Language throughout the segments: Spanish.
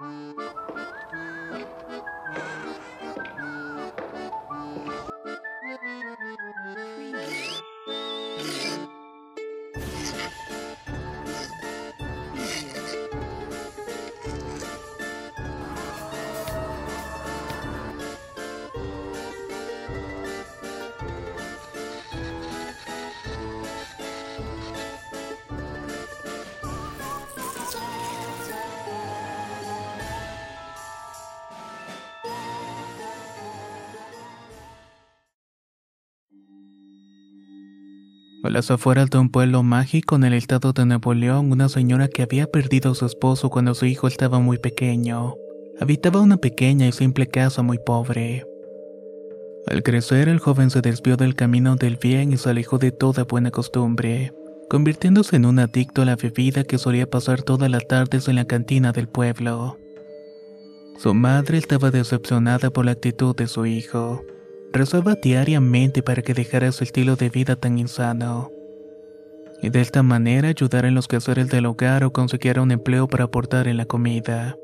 Música A las afueras de un pueblo mágico en el estado de Nuevo León, una señora que había perdido a su esposo cuando su hijo estaba muy pequeño, habitaba una pequeña y simple casa muy pobre. Al crecer, el joven se desvió del camino del bien y se alejó de toda buena costumbre, convirtiéndose en un adicto a la bebida que solía pasar todas las tardes en la cantina del pueblo. Su madre estaba decepcionada por la actitud de su hijo rezaba diariamente para que dejara ese estilo de vida tan insano. Y de esta manera ayudara en los quehaceres del hogar o consiguiera un empleo para aportar en la comida.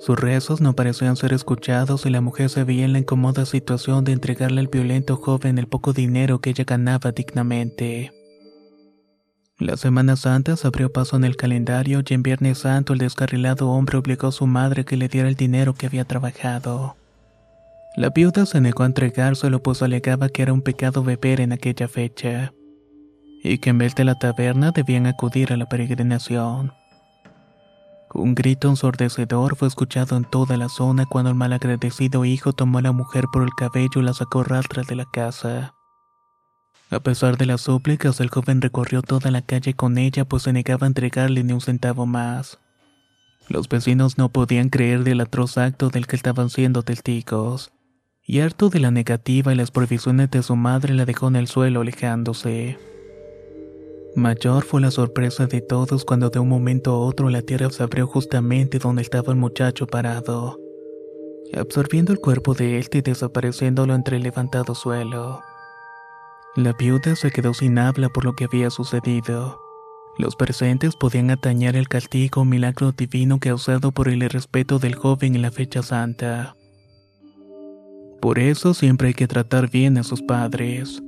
Sus rezos no parecían ser escuchados y la mujer se veía en la incómoda situación de entregarle al violento joven el poco dinero que ella ganaba dignamente. La Semana Santa se abrió paso en el calendario y en Viernes Santo el descarrilado hombre obligó a su madre que le diera el dinero que había trabajado. La viuda se negó a entregárselo pues alegaba que era un pecado beber en aquella fecha, y que en vez de la taberna debían acudir a la peregrinación. Un grito ensordecedor fue escuchado en toda la zona cuando el malagradecido hijo tomó a la mujer por el cabello y la sacó rastras de la casa. A pesar de las súplicas, el joven recorrió toda la calle con ella pues se negaba a entregarle ni un centavo más. Los vecinos no podían creer del atroz acto del que estaban siendo testigos y harto de la negativa y las prohibiciones de su madre la dejó en el suelo alejándose. Mayor fue la sorpresa de todos cuando de un momento a otro la tierra se abrió justamente donde estaba el muchacho parado, absorbiendo el cuerpo de él y desapareciéndolo entre el levantado suelo. La viuda se quedó sin habla por lo que había sucedido. Los presentes podían atañar el castigo milagro divino causado por el irrespeto del joven en la fecha santa. Por eso siempre hay que tratar bien a sus padres.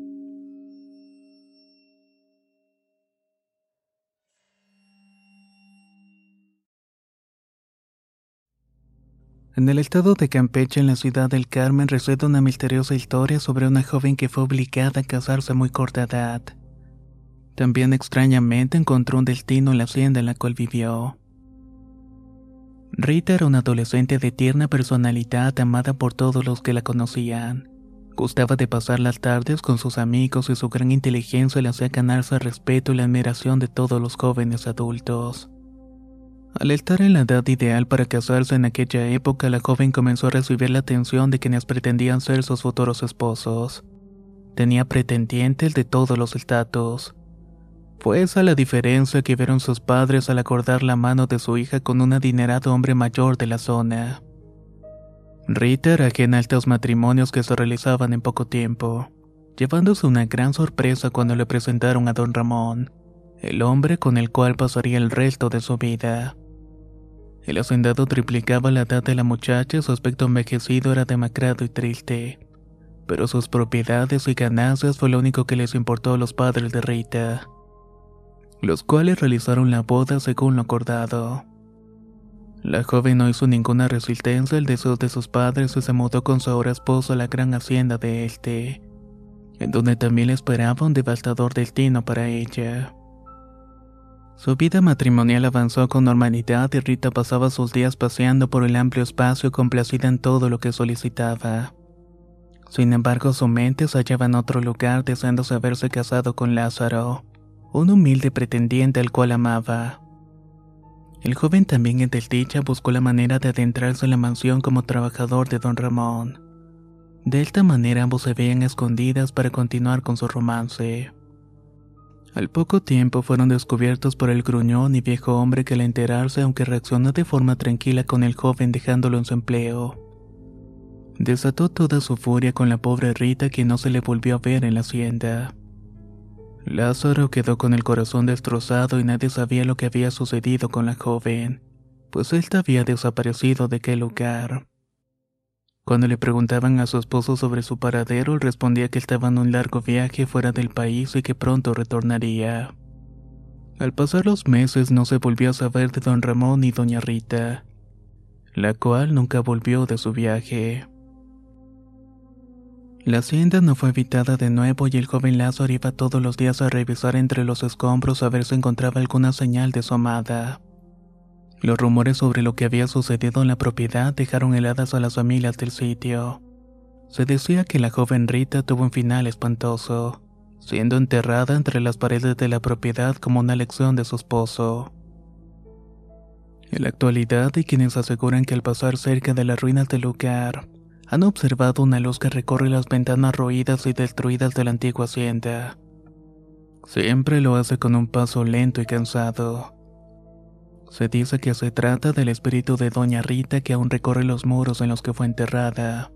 En el estado de Campeche, en la ciudad del Carmen, reside una misteriosa historia sobre una joven que fue obligada a casarse a muy corta edad. También extrañamente encontró un destino en la hacienda en la cual vivió. Rita era una adolescente de tierna personalidad amada por todos los que la conocían. Gustaba de pasar las tardes con sus amigos y su gran inteligencia le hacía ganarse el respeto y la admiración de todos los jóvenes adultos. Al estar en la edad ideal para casarse en aquella época, la joven comenzó a recibir la atención de quienes pretendían ser sus futuros esposos. Tenía pretendientes de todos los estatus. Fue esa la diferencia que vieron sus padres al acordar la mano de su hija con un adinerado hombre mayor de la zona. Rita era ajena a estos matrimonios que se realizaban en poco tiempo, llevándose una gran sorpresa cuando le presentaron a don Ramón, el hombre con el cual pasaría el resto de su vida. El hacendado triplicaba la edad de la muchacha y su aspecto envejecido era demacrado y triste, pero sus propiedades y ganancias fue lo único que les importó a los padres de Rita los cuales realizaron la boda según lo acordado. La joven no hizo ninguna resistencia al deseo de sus padres y se mudó con su ahora esposo a la gran hacienda de este, en donde también le esperaba un devastador destino para ella. Su vida matrimonial avanzó con normalidad y Rita pasaba sus días paseando por el amplio espacio complacida en todo lo que solicitaba. Sin embargo, su mente se hallaba en otro lugar deseándose haberse casado con Lázaro, un humilde pretendiente al cual amaba. El joven también en desdicha buscó la manera de adentrarse en la mansión como trabajador de don Ramón. De esta manera ambos se veían escondidas para continuar con su romance. Al poco tiempo fueron descubiertos por el gruñón y viejo hombre que al enterarse, aunque reaccionó de forma tranquila con el joven dejándolo en su empleo, desató toda su furia con la pobre Rita que no se le volvió a ver en la hacienda. Lázaro quedó con el corazón destrozado y nadie sabía lo que había sucedido con la joven, pues él había desaparecido de aquel lugar. Cuando le preguntaban a su esposo sobre su paradero, él respondía que estaba en un largo viaje fuera del país y que pronto retornaría. Al pasar los meses no se volvió a saber de don Ramón ni doña Rita, la cual nunca volvió de su viaje. La hacienda no fue habitada de nuevo y el joven Lázaro iba todos los días a revisar entre los escombros a ver si encontraba alguna señal de su amada. Los rumores sobre lo que había sucedido en la propiedad dejaron heladas a las familias del sitio. Se decía que la joven Rita tuvo un final espantoso, siendo enterrada entre las paredes de la propiedad como una lección de su esposo. En la actualidad hay quienes aseguran que al pasar cerca de las ruinas del lugar, han observado una luz que recorre las ventanas roídas y destruidas de la antigua hacienda. Siempre lo hace con un paso lento y cansado se dice que se trata del espíritu de Doña Rita que aún recorre los muros en los que fue enterrada.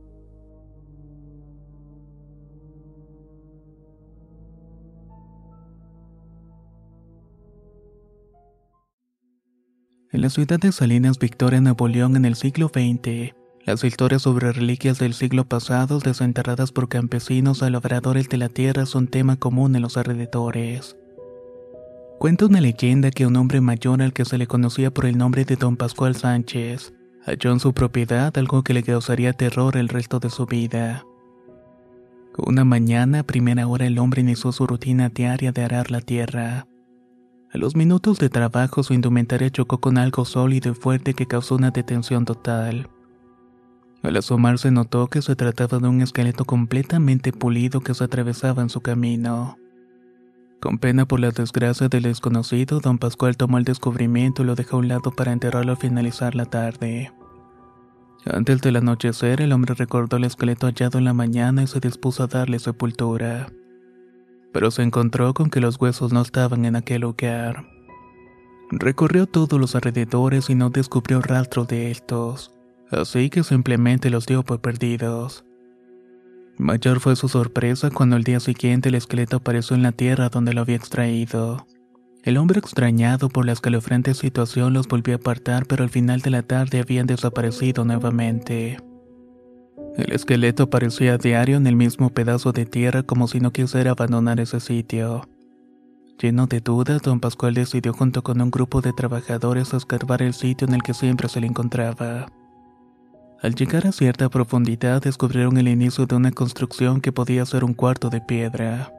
En la ciudad de Salinas Victoria, Nuevo León, en el siglo XX, las historias sobre reliquias del siglo pasado desenterradas por campesinos o labradores de la tierra son tema común en los alrededores. Cuenta una leyenda que un hombre mayor al que se le conocía por el nombre de don Pascual Sánchez halló en su propiedad algo que le causaría terror el resto de su vida. Una mañana, a primera hora, el hombre inició su rutina diaria de arar la tierra. A los minutos de trabajo, su indumentaria chocó con algo sólido y fuerte que causó una detención total. Al asomarse notó que se trataba de un esqueleto completamente pulido que se atravesaba en su camino. Con pena por la desgracia del desconocido, don Pascual tomó el descubrimiento y lo dejó a un lado para enterrarlo al finalizar la tarde. Antes del anochecer, el hombre recordó el esqueleto hallado en la mañana y se dispuso a darle sepultura. Pero se encontró con que los huesos no estaban en aquel lugar. Recorrió todos los alrededores y no descubrió rastro de estos, así que simplemente los dio por perdidos. Mayor fue su sorpresa cuando al día siguiente el esqueleto apareció en la tierra donde lo había extraído. El hombre extrañado por la escalofriante situación los volvió a apartar, pero al final de la tarde habían desaparecido nuevamente. El esqueleto aparecía a diario en el mismo pedazo de tierra como si no quisiera abandonar ese sitio. Lleno de dudas, don Pascual decidió junto con un grupo de trabajadores escarbar el sitio en el que siempre se le encontraba. Al llegar a cierta profundidad descubrieron el inicio de una construcción que podía ser un cuarto de piedra.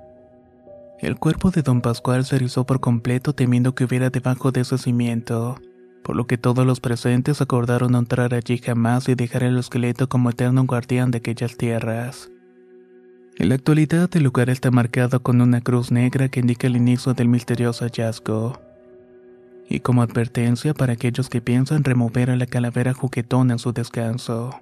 El cuerpo de don Pascual se erizó por completo temiendo que hubiera debajo de ese cimiento, por lo que todos los presentes acordaron no entrar allí jamás y dejar el esqueleto como eterno guardián de aquellas tierras. En la actualidad el lugar está marcado con una cruz negra que indica el inicio del misterioso hallazgo y como advertencia para aquellos que piensan remover a la calavera juguetona en su descanso.